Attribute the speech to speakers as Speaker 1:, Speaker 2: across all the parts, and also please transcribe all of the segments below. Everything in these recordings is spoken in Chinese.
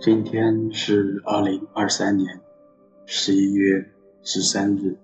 Speaker 1: 今天是二零二三年十一月十三日，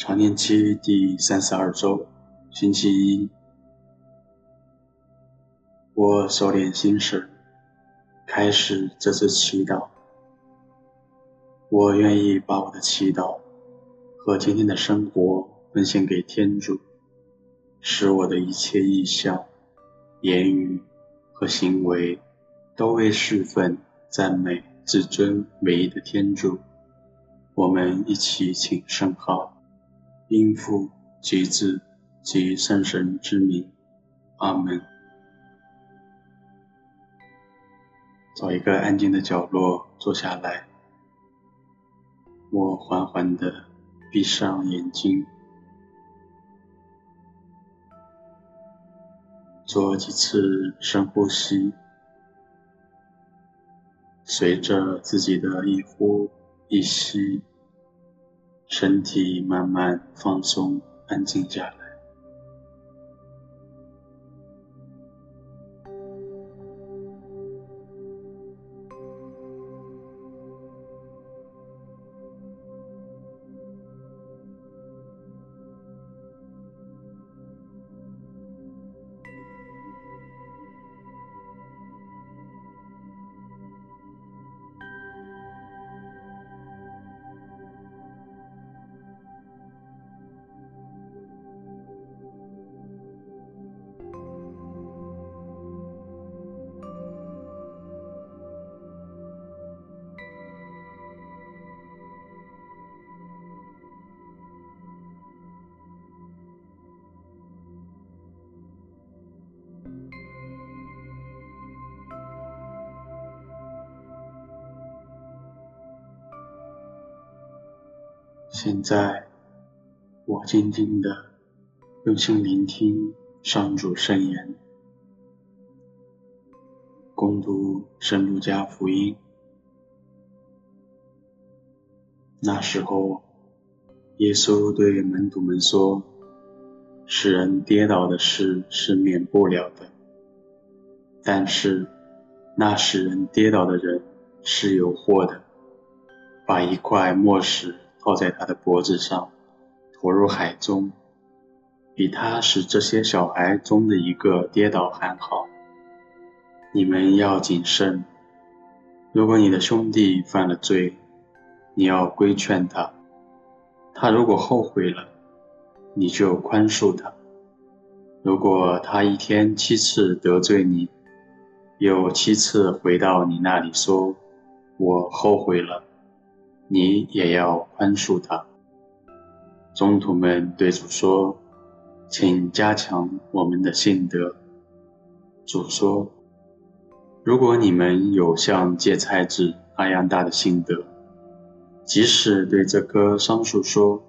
Speaker 1: 常年期第三十二周，星期一。我收敛心事，开始这次祈祷。我愿意把我的祈祷和今天的生活奉献给天主，使我的一切意向、言语和行为。都为侍奉、赞美至尊唯一的天主，我们一起请圣号，因父及子及圣神之名，阿门。找一个安静的角落坐下来，我缓缓地闭上眼睛，做几次深呼吸。随着自己的一呼一吸，身体慢慢放松、安静下来。现在，我静静地用心聆听上主圣言，恭读圣路加福音。那时候，耶稣对门徒们说：“使人跌倒的事是免不了的，但是那使人跌倒的人是有祸的。把一块磨石。”套在他的脖子上，投入海中，比他使这些小孩中的一个跌倒还好。你们要谨慎。如果你的兄弟犯了罪，你要规劝他；他如果后悔了，你就宽恕他。如果他一天七次得罪你，又七次回到你那里说：“我后悔了。”你也要宽恕他。宗徒们对主说：“请加强我们的信德。”主说：“如果你们有像芥菜籽那样大的信德，即使对这棵桑树说：‘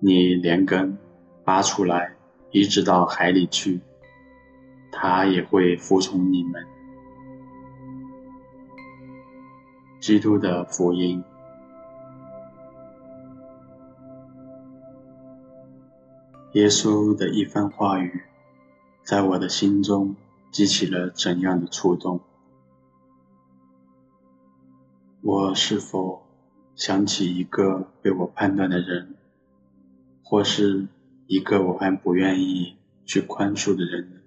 Speaker 1: 你连根拔出来，移植到海里去’，它也会服从你们。”基督的福音。耶稣的一番话语，在我的心中激起了怎样的触动？我是否想起一个被我判断的人，或是一个我还不愿意去宽恕的人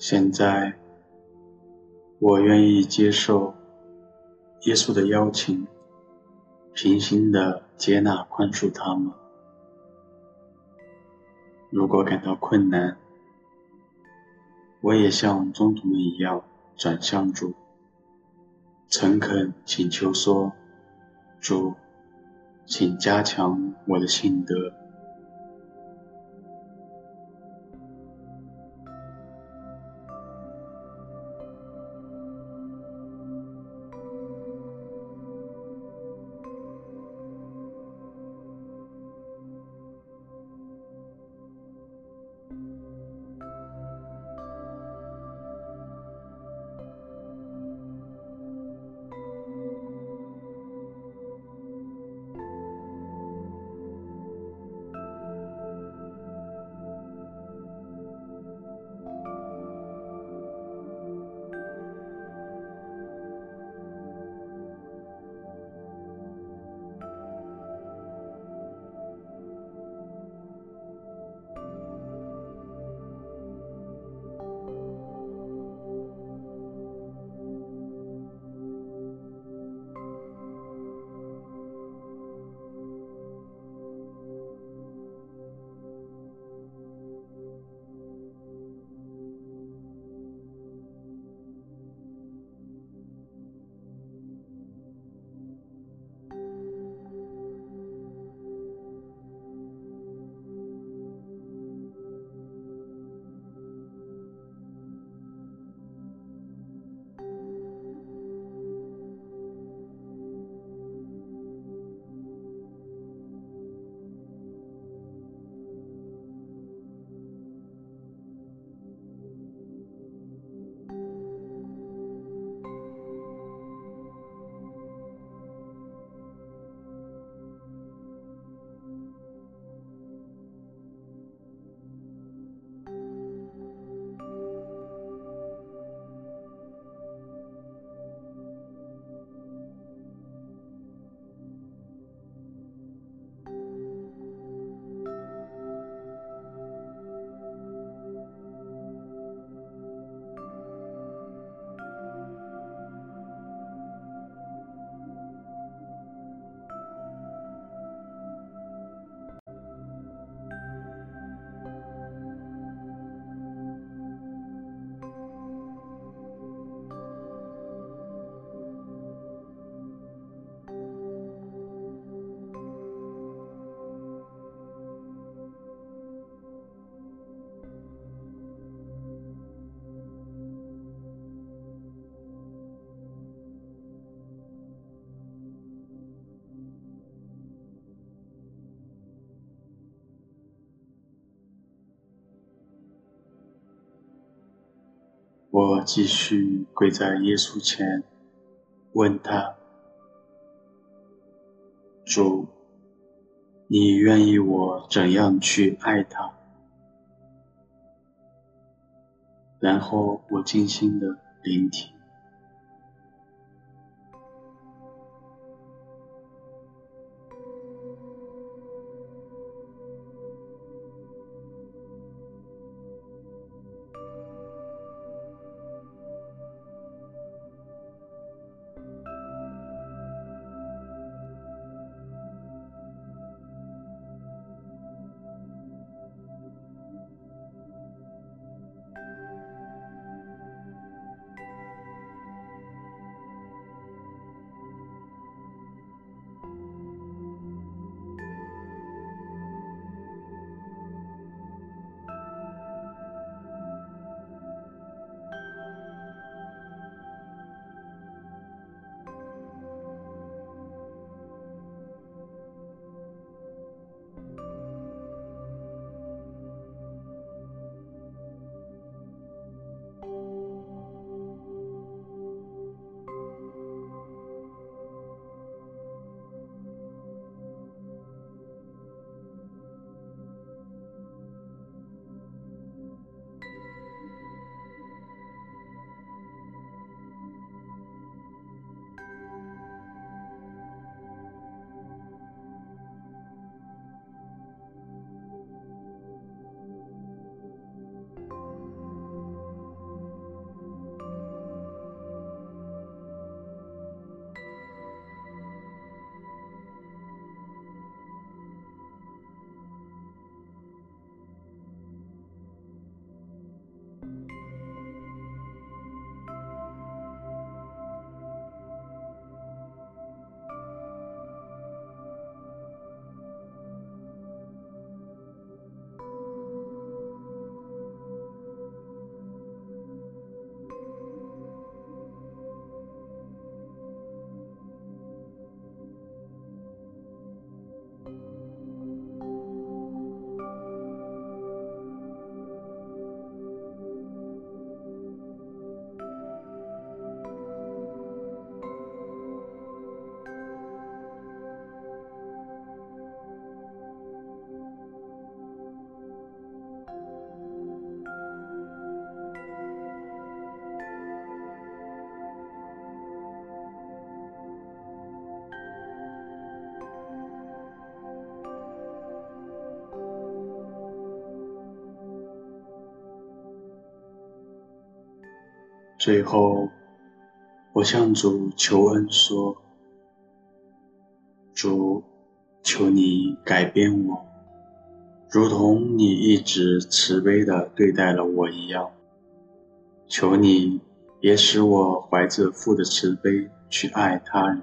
Speaker 1: 现在，我愿意接受耶稣的邀请，平心的接纳宽恕他们。如果感到困难，我也像宗徒们一样转向主，诚恳请求说：“主，请加强我的信德。”我继续跪在耶稣前，问他：“主，你愿意我怎样去爱他？”然后我静心的聆听。最后，我向主求恩说：“主，求你改变我，如同你一直慈悲地对待了我一样。求你也使我怀着父的慈悲去爱他人。”